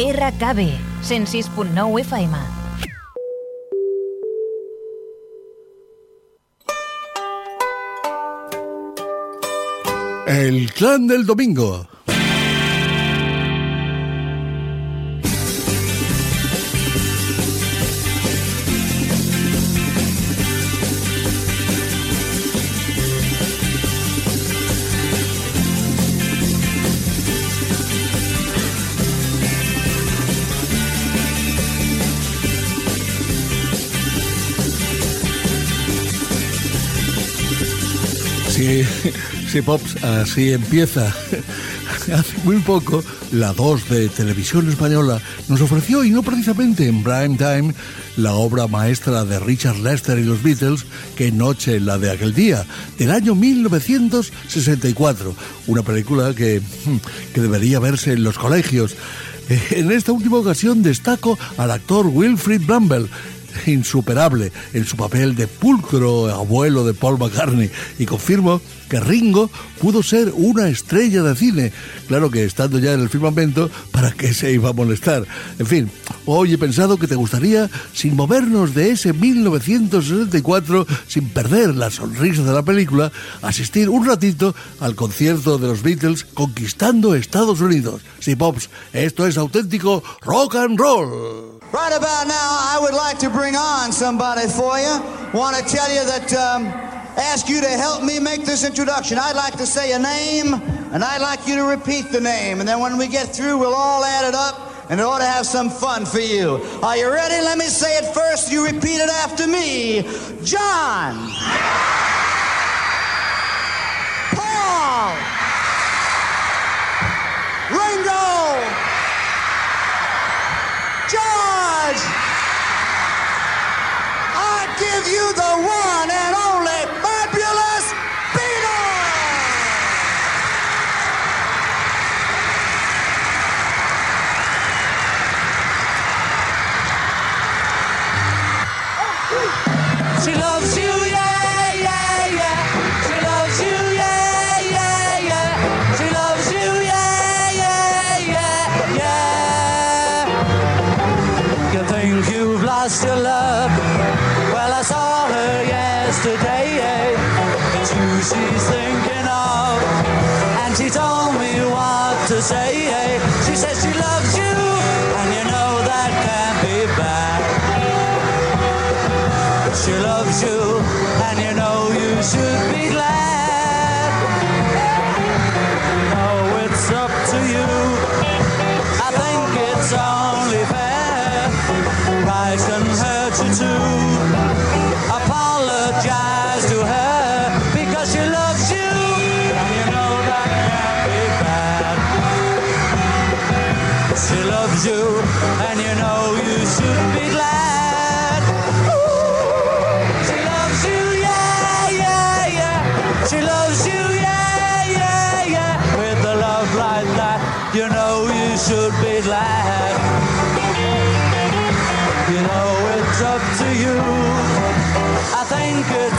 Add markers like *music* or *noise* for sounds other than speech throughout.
RKB, 106.9 FM. El clan del domingo. Sí, Pops, así empieza. *laughs* Hace muy poco, la 2 de Televisión Española nos ofreció, y no precisamente en prime time, la obra maestra de Richard Lester y los Beatles, Que noche la de aquel día, del año 1964. Una película que, que debería verse en los colegios. *laughs* En esta última ocasión destaco al actor Wilfrid Brambell, insuperable en su papel de pulcro abuelo de Paul McCartney y confirmo que Ringo pudo ser una estrella de cine. Claro que estando ya en el firmamento, ¿para qué se iba a molestar? En fin, hoy he pensado que te gustaría, sin movernos de ese 1964, sin perder la sonrisa de la película, asistir un ratito al concierto de los Beatles conquistando Estados Unidos. Sí, Pops, esto es auténtico rock and roll. Right about now, I would like to bring on somebody for you. Want to tell you that, um, ask you to help me make this introduction. I'd like to say a name, and I'd like you to repeat the name. And then when we get through, we'll all add it up, and it ought to have some fun for you. Are you ready? Let me say it first. You repeat it after me. John.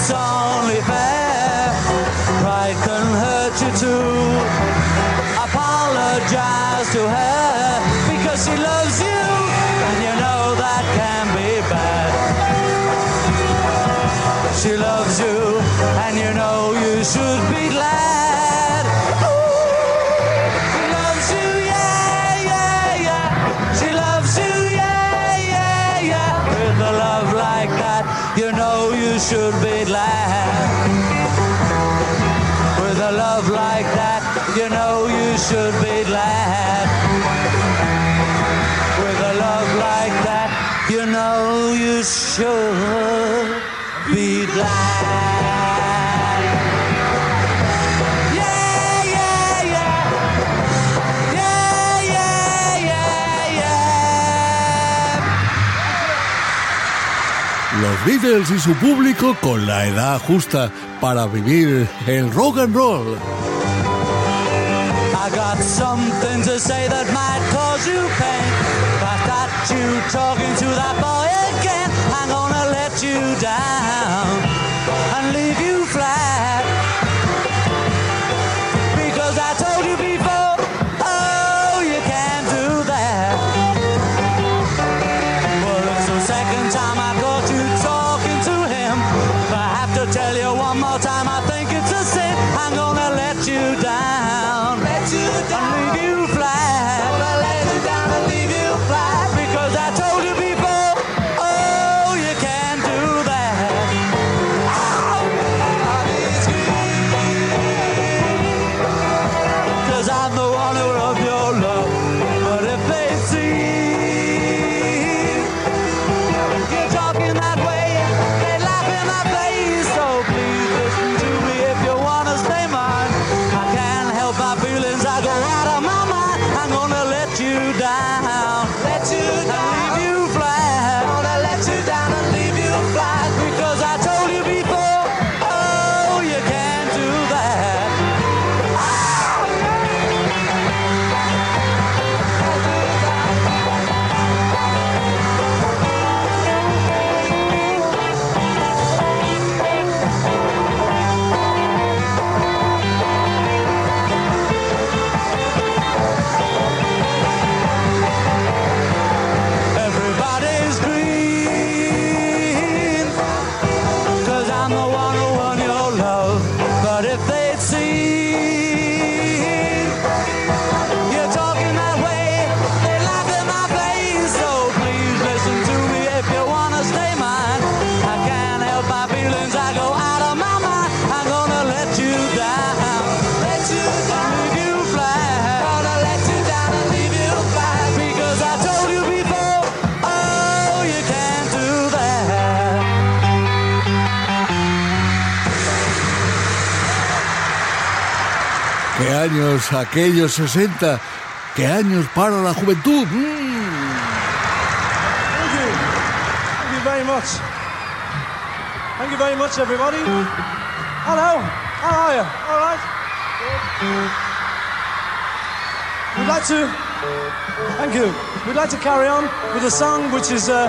It's only fair. Pride can hurt you too. Apologize to her Yeah, yeah, yeah. Yeah, yeah, yeah, yeah. Los Beatles y su público con la edad justa para vivir el rock and roll. I got something to say that might cause you pain. If I got you talking to that boy die. años, aquellos 60. ¿Qué años para la juventud? Mm. Thank you. Very much. Thank you very much, everybody. Hello. How are you? All right. We'd like to. Thank you. We'd like to carry on with a song which is uh,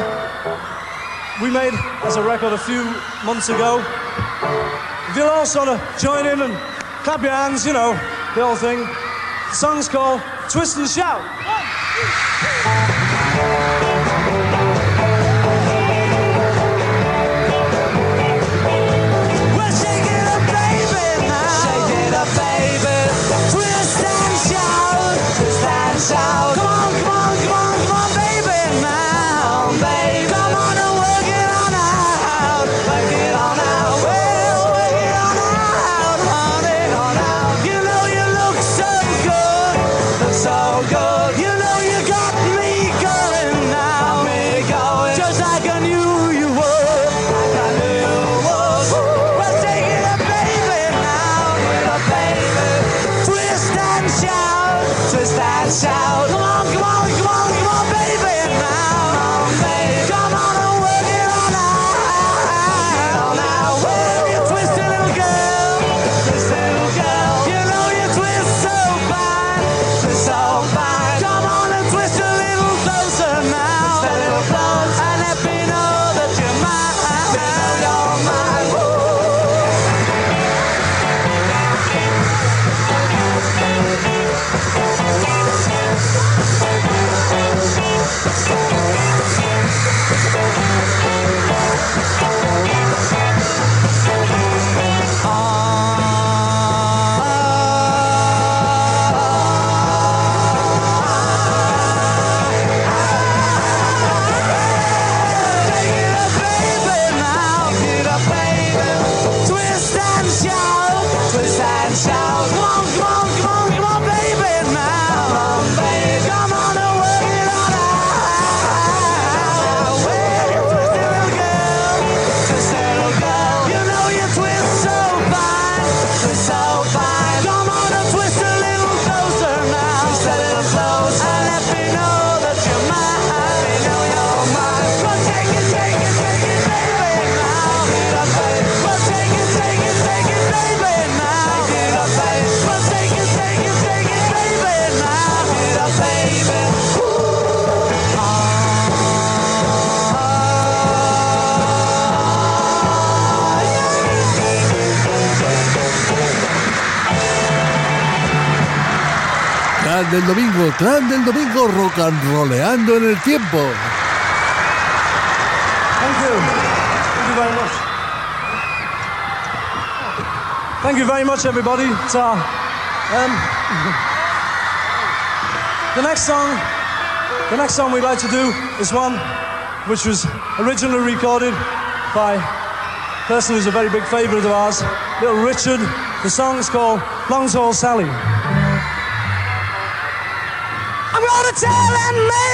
we made as a record a few months ago. If you'll all sort of join in and clap your hands, you know. The Pilsing. The song's called Twist and Shout. One, two, three. nuevo clan del domingo rock and roleando en el tiempo. Thank you. Thank you very much. Thank you very much, everybody. So, um, *laughs* the next song, the next song we'd like to do is one which was originally recorded by a person who's a very big favourite of ours, Little Richard. The song is called Long Tall Sally gonna tell him, man.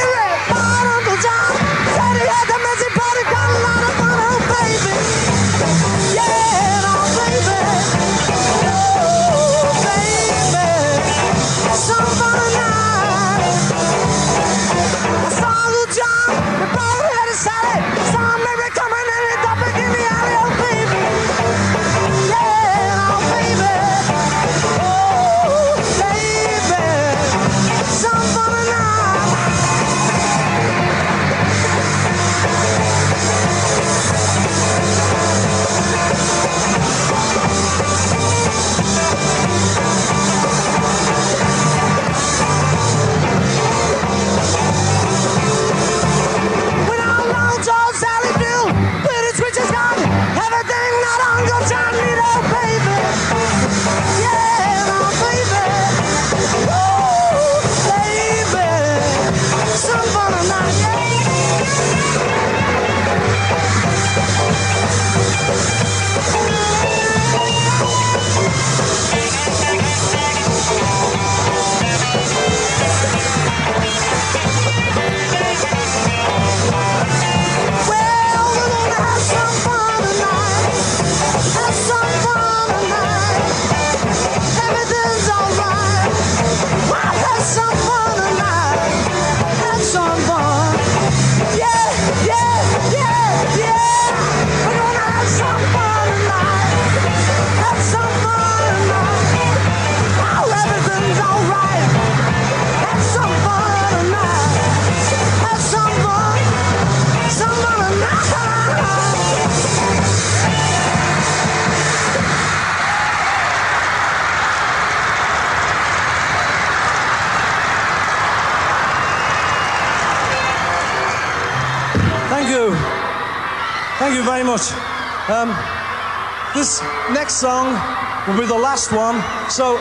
Will be the last one, so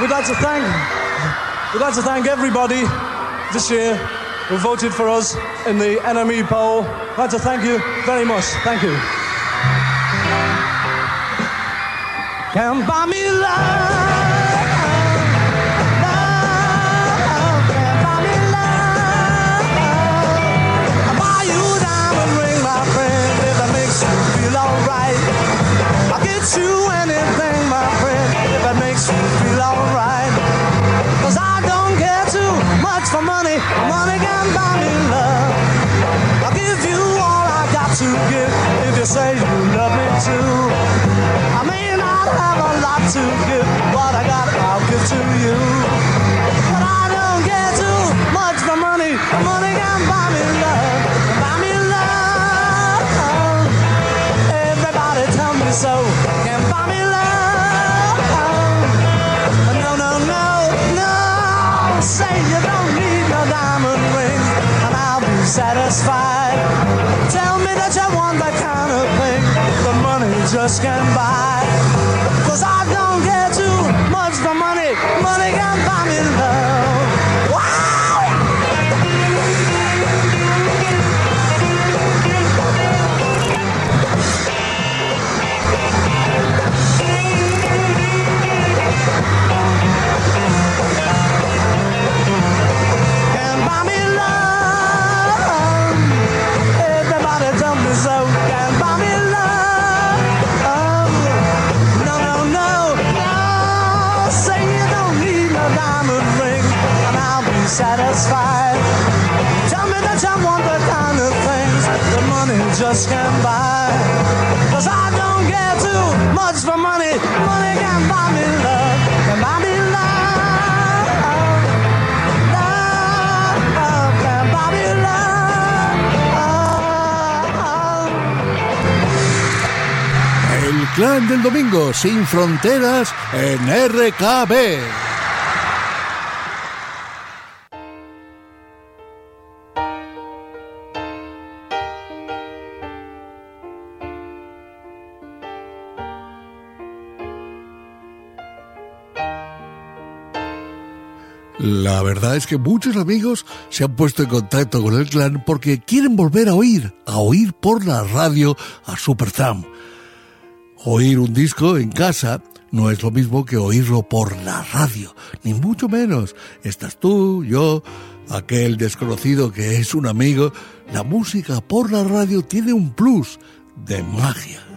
we'd like to thank we'd like to thank everybody this year who voted for us in the NME poll. I'd like to thank you very much. Thank you. Can buy me love. alright. I'll get you anything, my alright. Cause I don't care too much for money, money can buy me love. I'll give you all I got to give if you say you love me too. I may not have a lot to give, what I got I'll give to you. But I don't care too much for money, money can buy just can't buy. Cause I don't care I don't too much for money. Buy me. El clan del domingo, sin fronteras, en RKB. Verdad es que muchos amigos se han puesto en contacto con el clan porque quieren volver a oír, a oír por la radio a Supertramp. Oír un disco en casa no es lo mismo que oírlo por la radio, ni mucho menos. Estás tú, yo, aquel desconocido que es un amigo. La música por la radio tiene un plus de magia.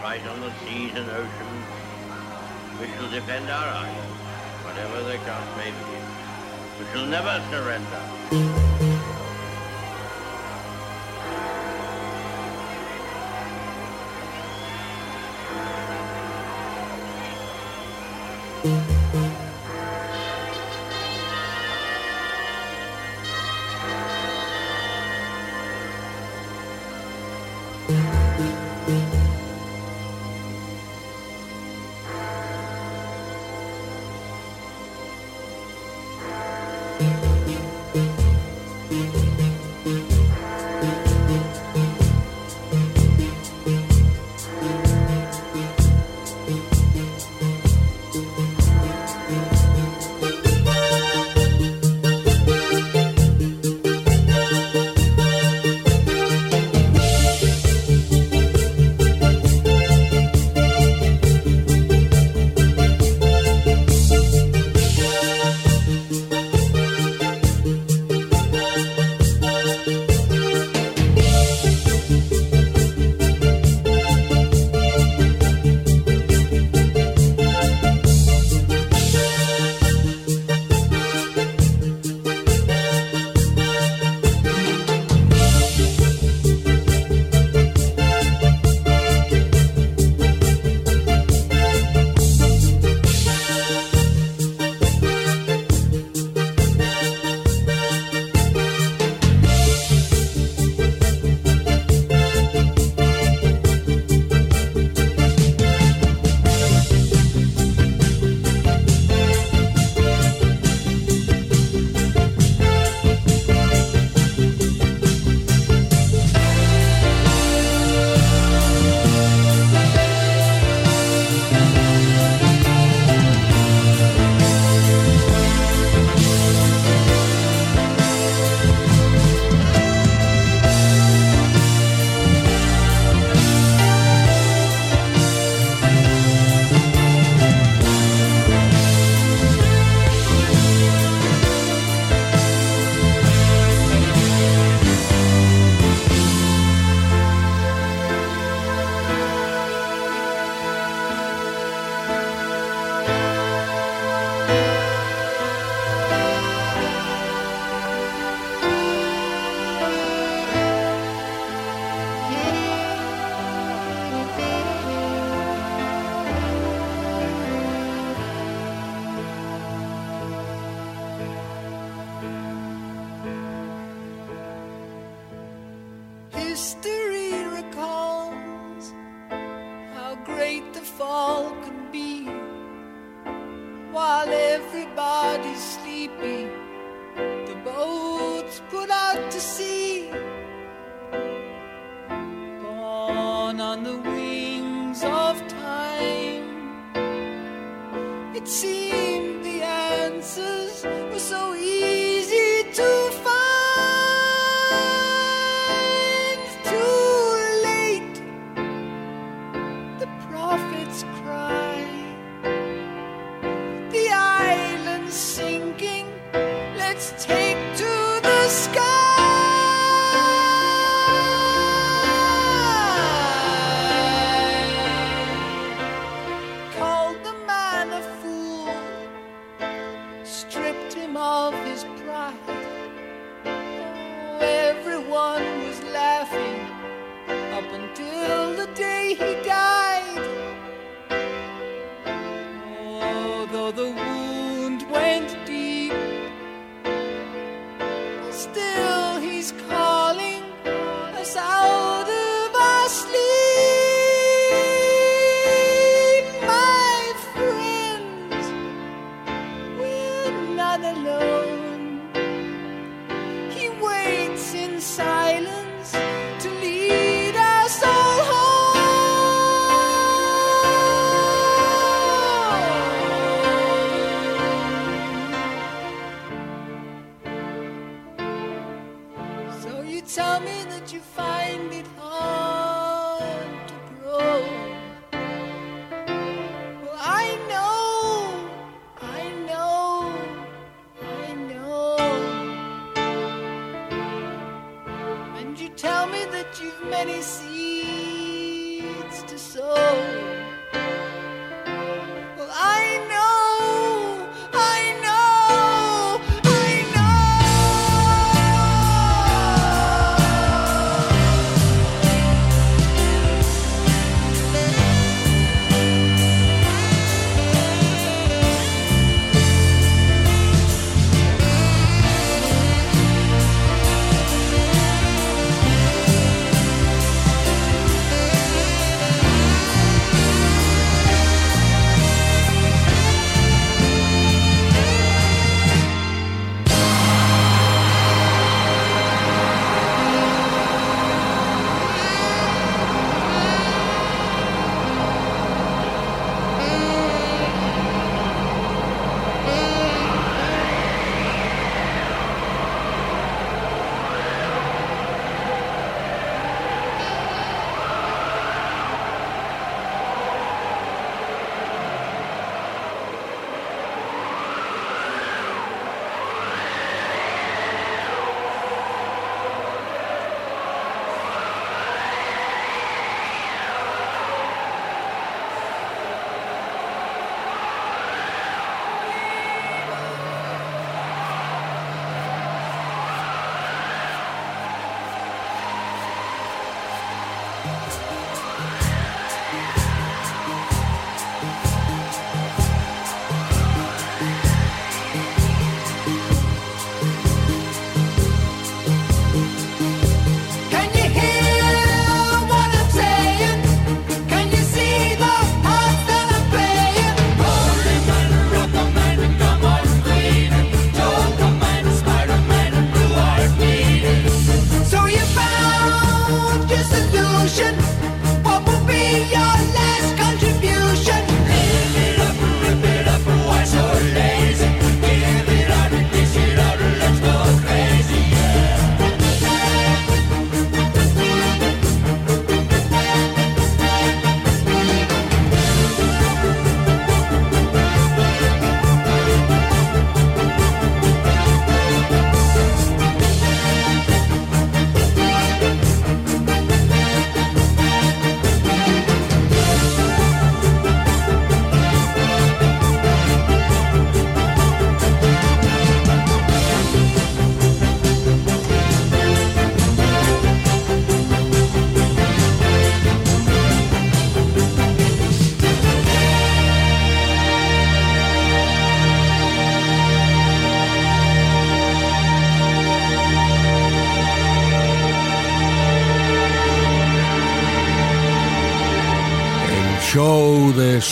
Fight on the seas and oceans. We shall defend our island, whatever the cost may be. We shall never surrender.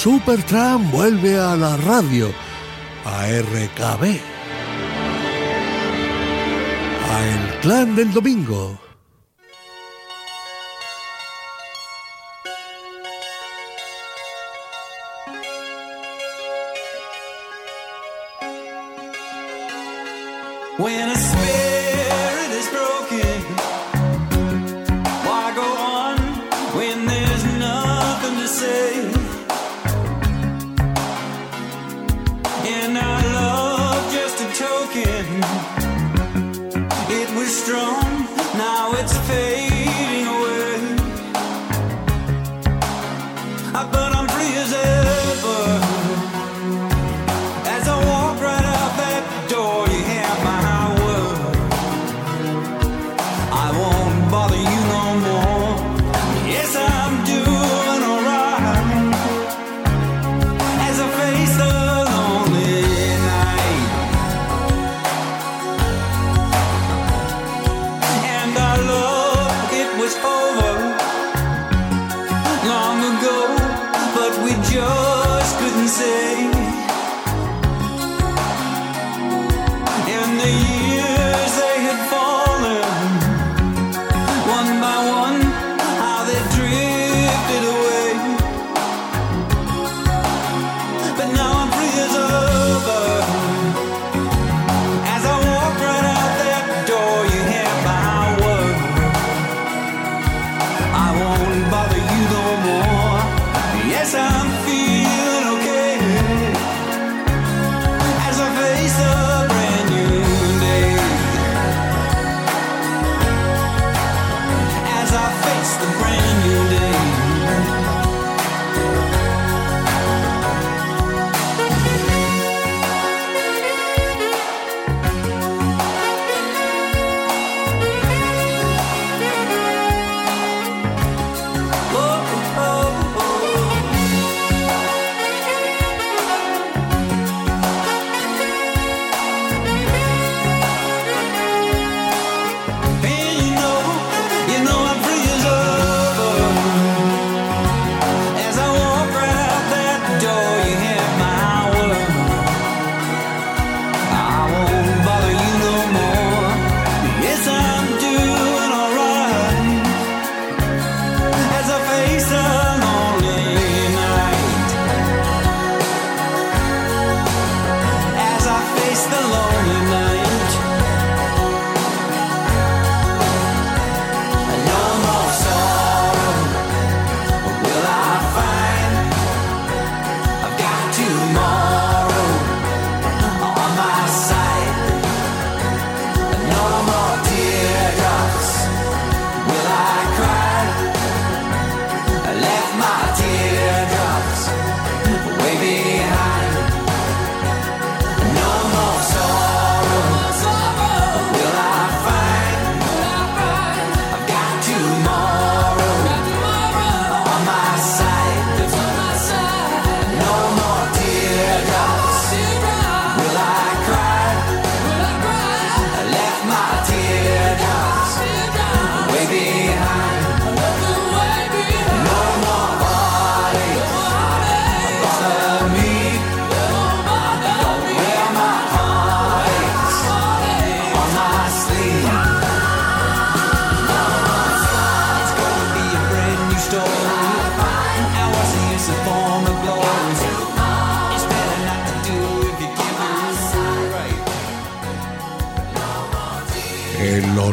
Supertramp vuelve a la radio, a RKB, a El Clan del Domingo.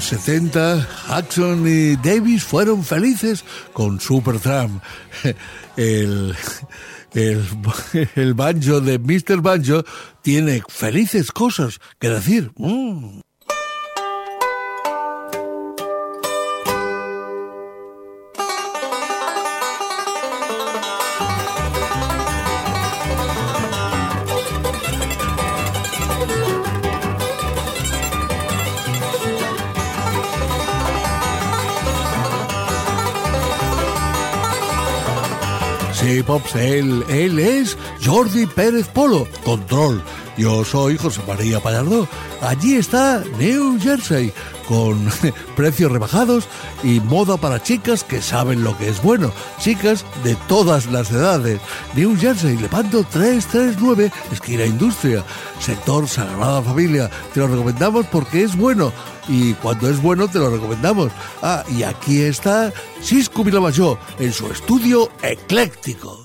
los 70, Jackson y Davis fueron felices con Supertramp. *laughs* El, *laughs* el, banjo de Mr. Banjo tiene felices cosas que decir. Mm. K-Pops, él es Jordi Pérez Polo. Control, yo soy José María Pallardó. Allí está New Jersey, con *laughs* precios rebajados y moda para chicas que saben lo que es bueno. Chicas de todas las edades. New Jersey, Lepanto 339, esquina Industria, sector Sagrada Familia. Te lo recomendamos porque es bueno. Y cuando es bueno, te lo recomendamos. Ah, y aquí está Cisco Vilamayor en su estudio ecléctico.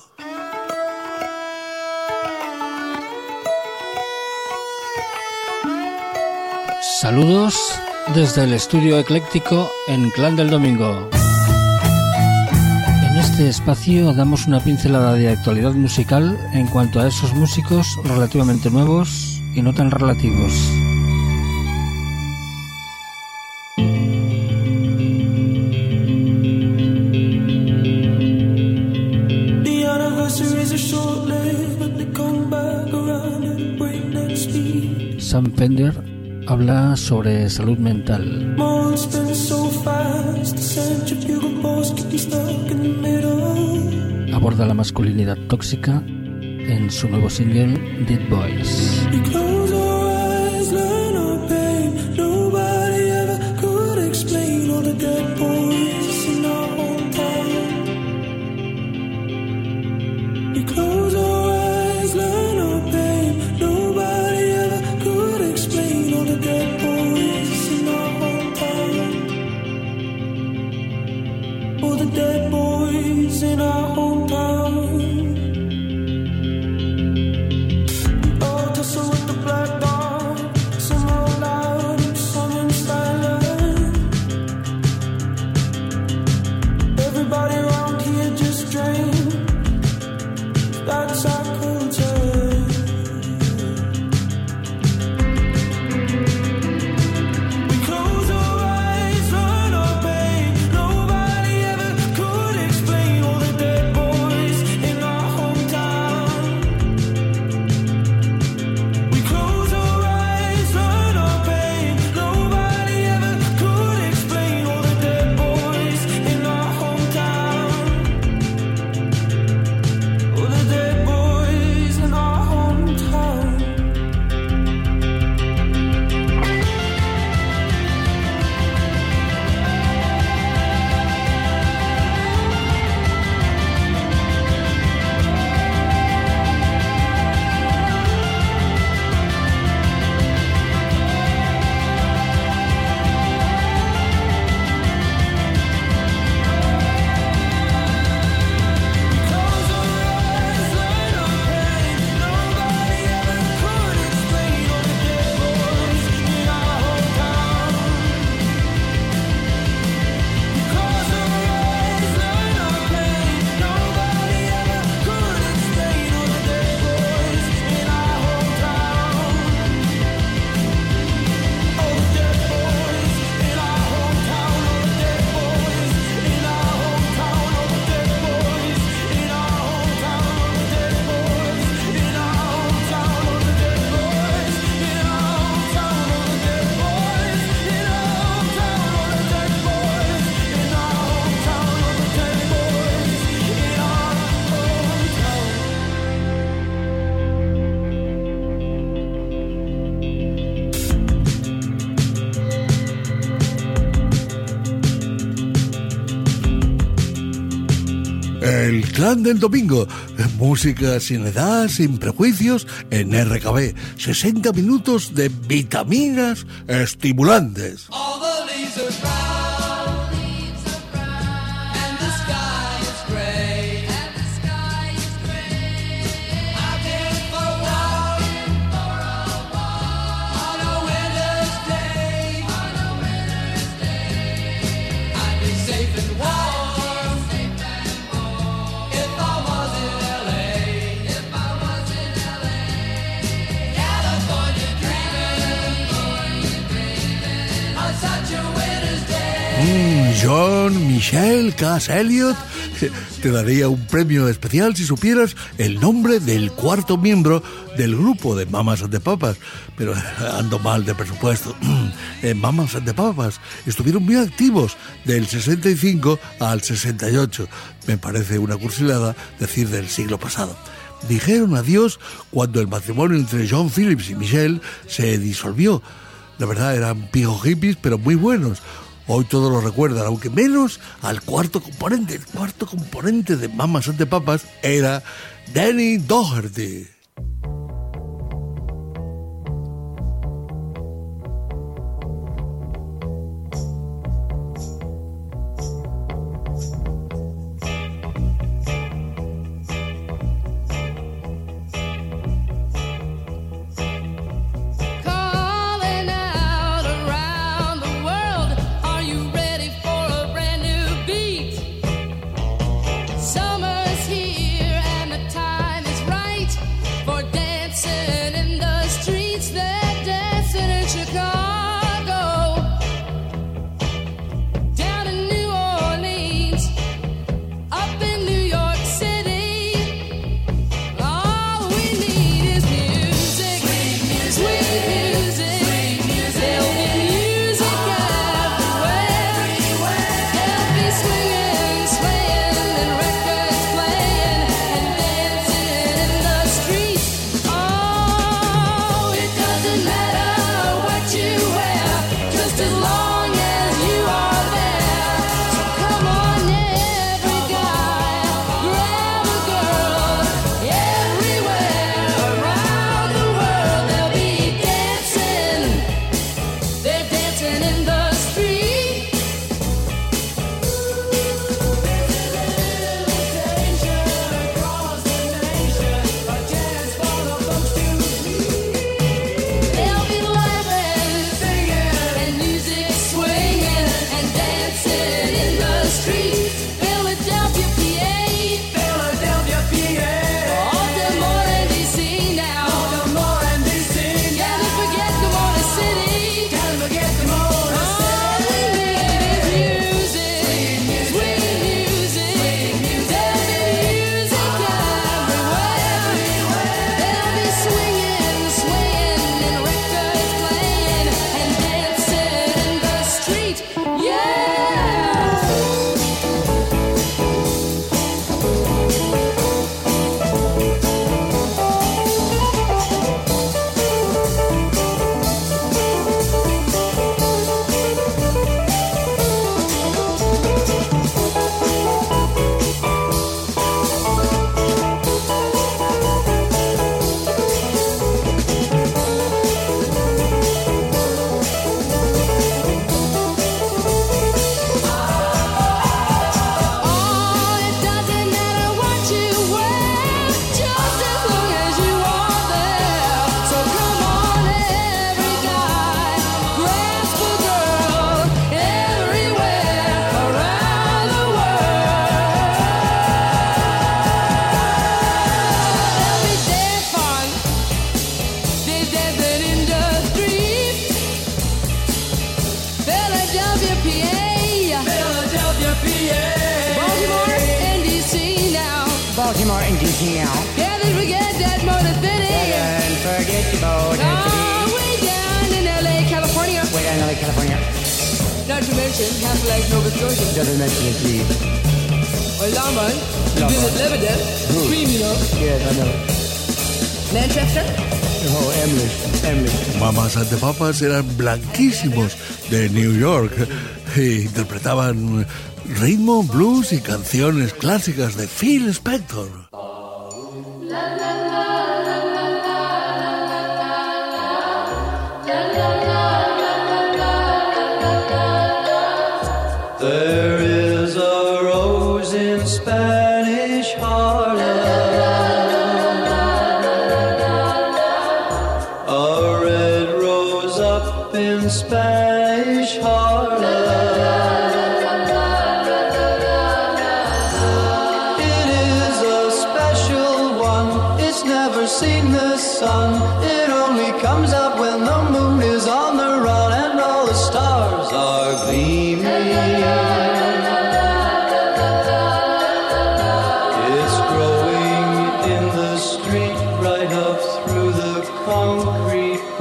Saludos desde el estudio ecléctico en Clan del Domingo. En este espacio damos una pincelada de actualidad musical en cuanto a esos músicos relativamente nuevos y no tan relativos. Sam Fender habla sobre salud mental. Aborda la masculinidad tóxica en su nuevo single Dead Boys. Clan del domingo, música sin edad, sin prejuicios, en RKB. 60 minutos de vitaminas estimulantes. T.K. Elliot, te daría un premio especial si supieras el nombre del cuarto miembro del grupo de Mamas de Papas. Pero *laughs* ando mal de presupuesto. *clears throat* Eh, Mamas de Papas estuvieron muy activos del 65 al 68. Me parece una cursilada decir del siglo pasado dijeron adiós cuando el matrimonio entre John Phillips y Michelle se disolvió. La verdad eran pijos hippies, pero muy buenos. Hoy todos lo recuerdan, aunque menos al cuarto componente. El cuarto componente de Mamas de Papas era Danny Doherty. California. Not to mention half-life Nova Scotia. Doesn't mention it, please. Or Longmont. Longmont. Visit Lebanon. Cream, you know. Yes, I know. Manchester. Oh, Emmerich. Emmerich. Papas eran blanquísimos de New York e interpretaban ritmo, blues y canciones clásicas de Phil Spector.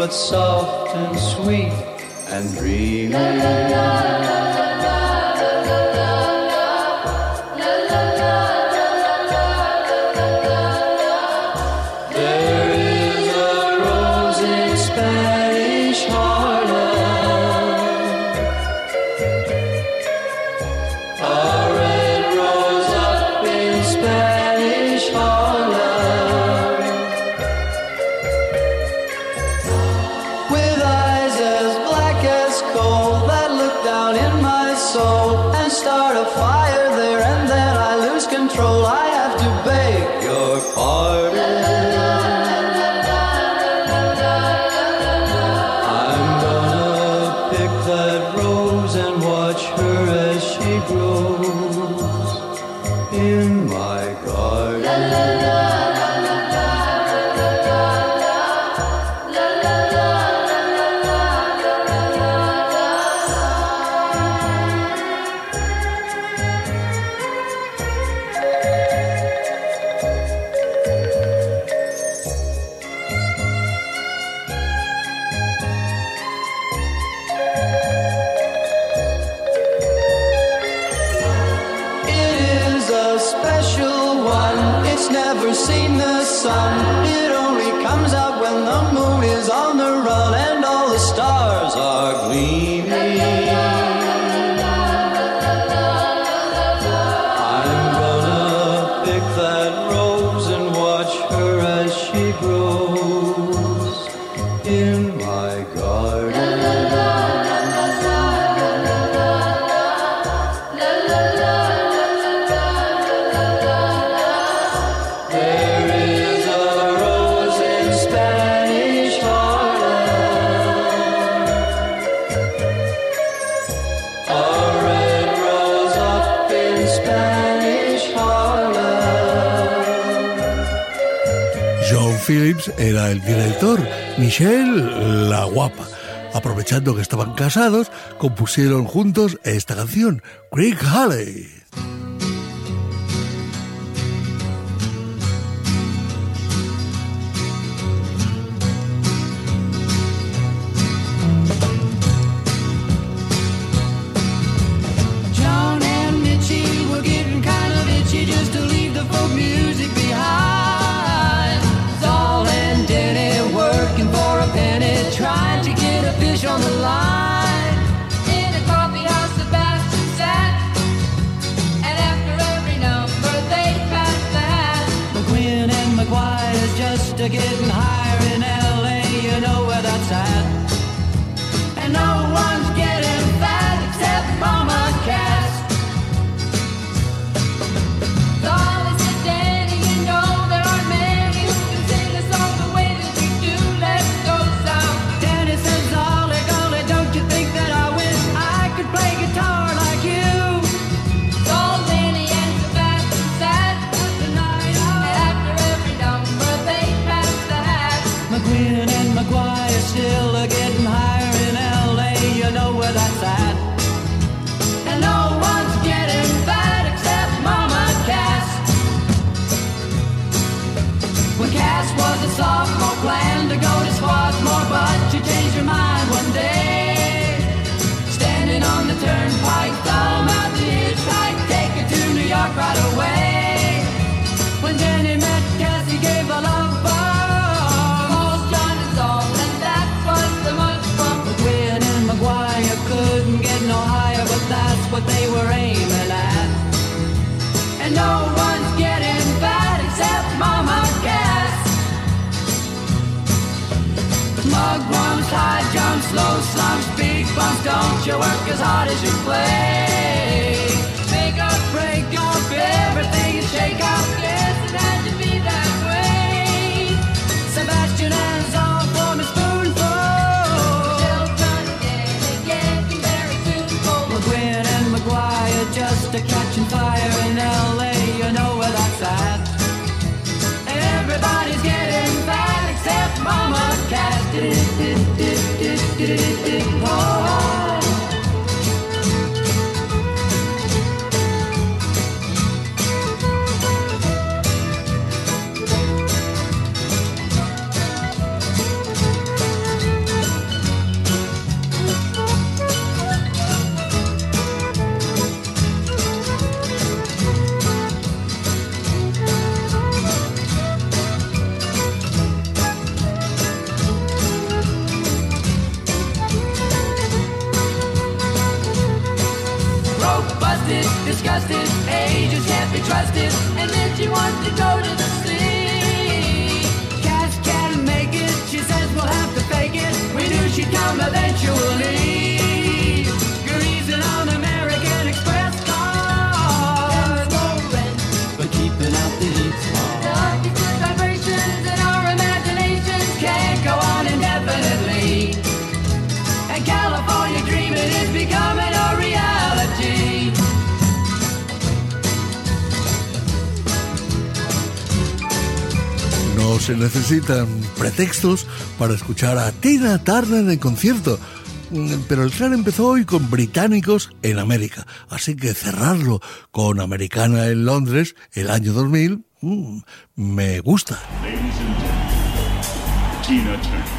So. soft Michelle la Guapa. Aprovechando que estaban casados, compusieron juntos esta canción, Craig Haley. slow slumps, big bumps. Don't you work as hard as you play? trusted, and then she wants to go to the sea. Cass can't make it, she says we'll have to fake it. We knew she'd come eventually. se necesitan pretextos para escuchar a Tina Turner en el concierto. Mm, pero el clan empezó hoy con británicos en América, así que cerrarlo con americana en Londres el año 2000 mmm, me gusta. Tina Turner.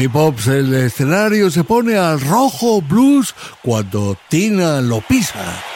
K-pop, el escenario se pone al rojo blues cuando Tina lo pisa.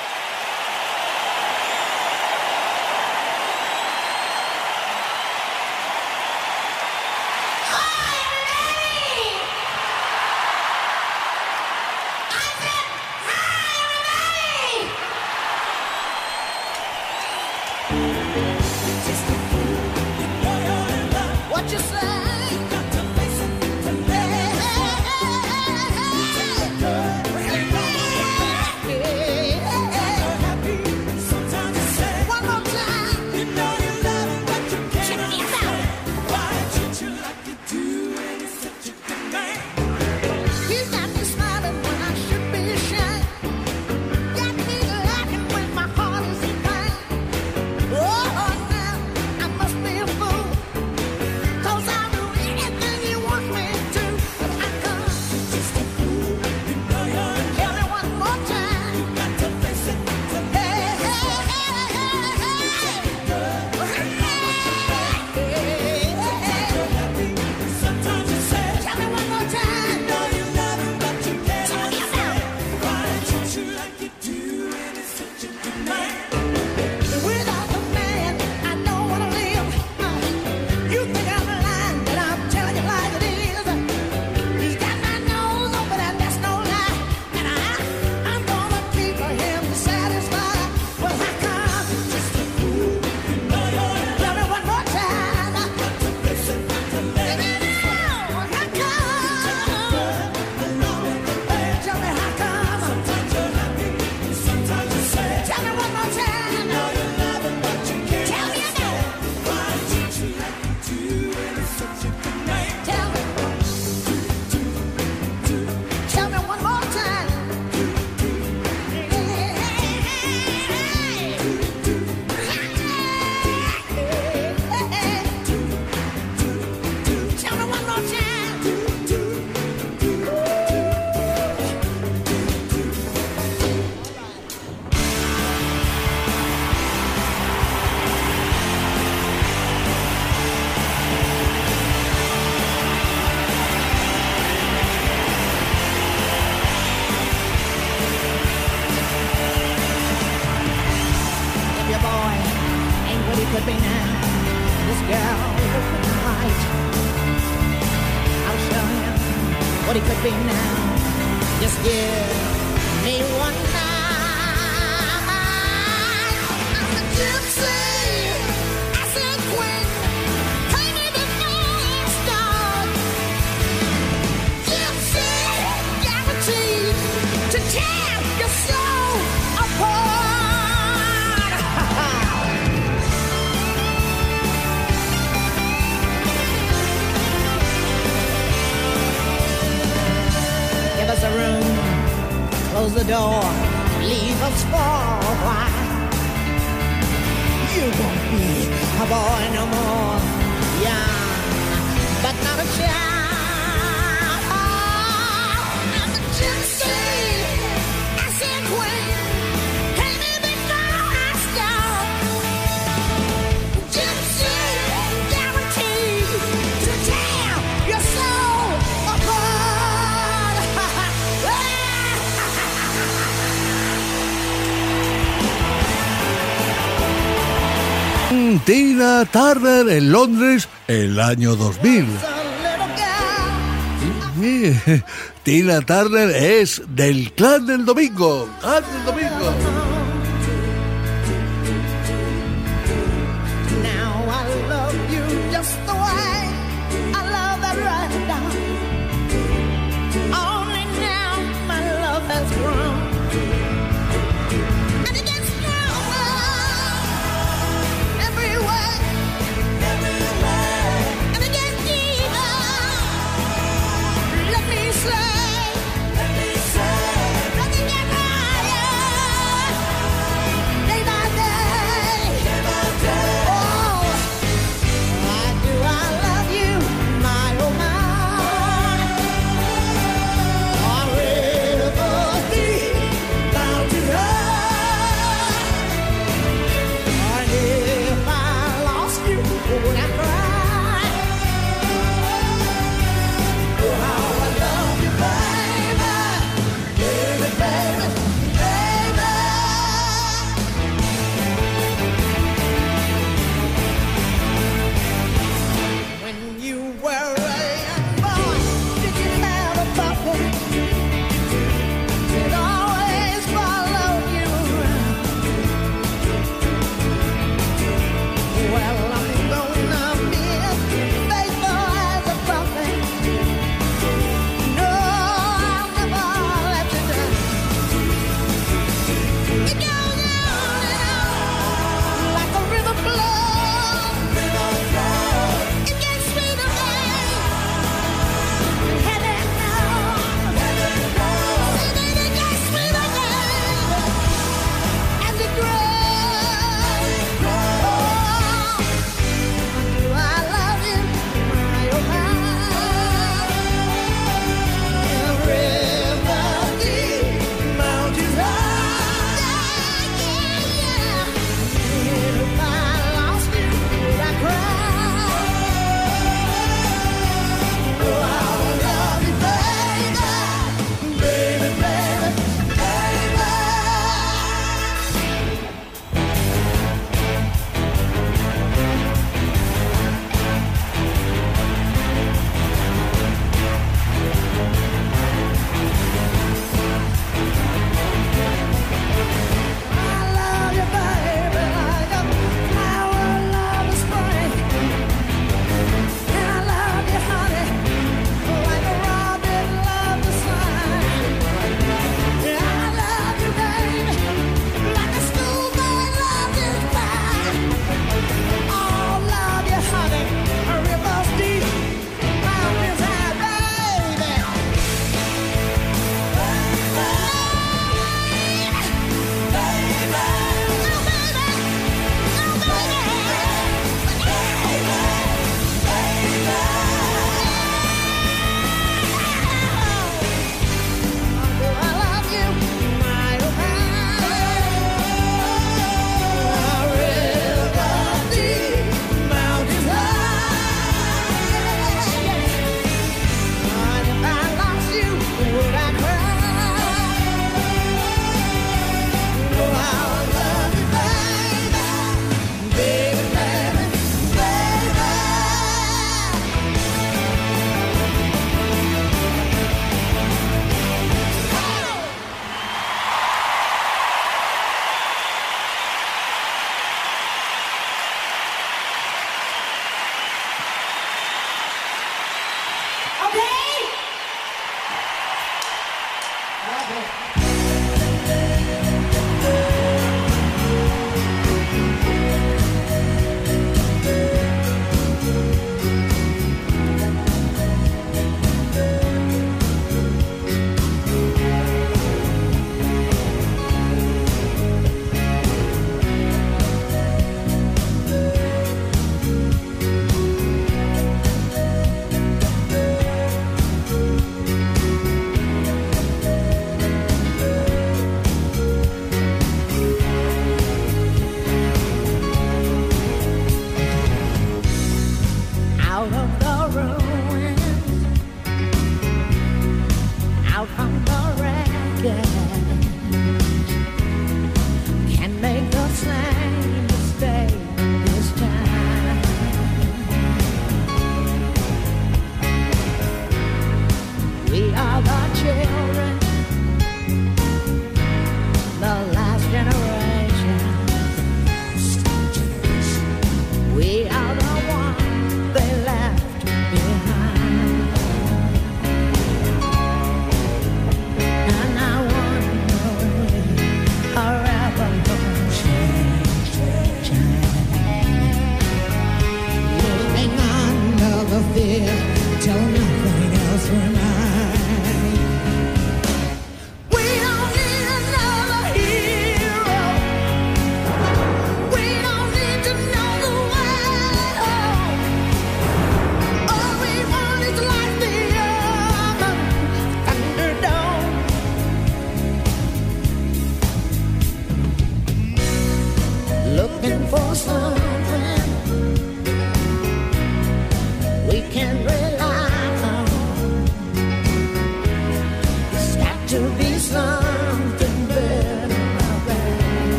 Tina Turner en Londres el año 2000. Sí, *laughs* Tina Turner es del clan del domingo, clan del domingo.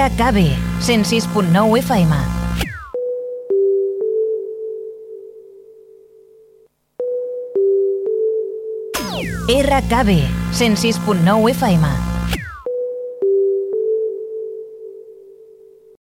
RKB 106.9 FM. RKB 106.9 FM.